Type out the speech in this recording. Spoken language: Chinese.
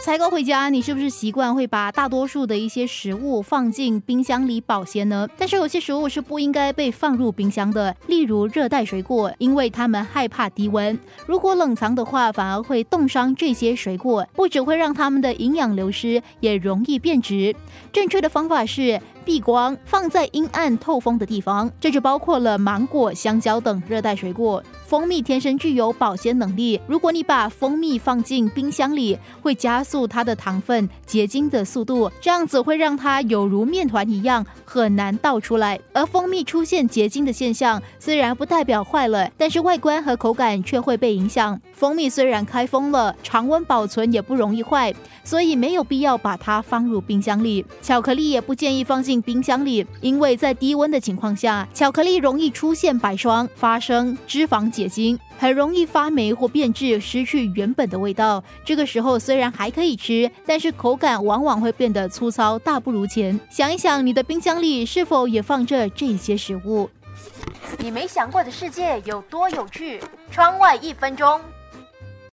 采购回家，你是不是习惯会把大多数的一些食物放进冰箱里保鲜呢？但是有些食物是不应该被放入冰箱的，例如热带水果，因为它们害怕低温。如果冷藏的话，反而会冻伤这些水果，不只会让它们的营养流失，也容易变质。正确的方法是。避光，放在阴暗透风的地方。这就包括了芒果、香蕉等热带水果。蜂蜜天生具有保鲜能力，如果你把蜂蜜放进冰箱里，会加速它的糖分结晶的速度，这样子会让它有如面团一样很难倒出来。而蜂蜜出现结晶的现象，虽然不代表坏了，但是外观和口感却会被影响。蜂蜜虽然开封了，常温保存也不容易坏，所以没有必要把它放入冰箱里。巧克力也不建议放进冰箱里，因为在低温的情况下，巧克力容易出现白霜，发生脂肪。结晶很容易发霉或变质，失去原本的味道。这个时候虽然还可以吃，但是口感往往会变得粗糙，大不如前。想一想，你的冰箱里是否也放着这些食物？你没想过的世界有多有趣？窗外一分钟。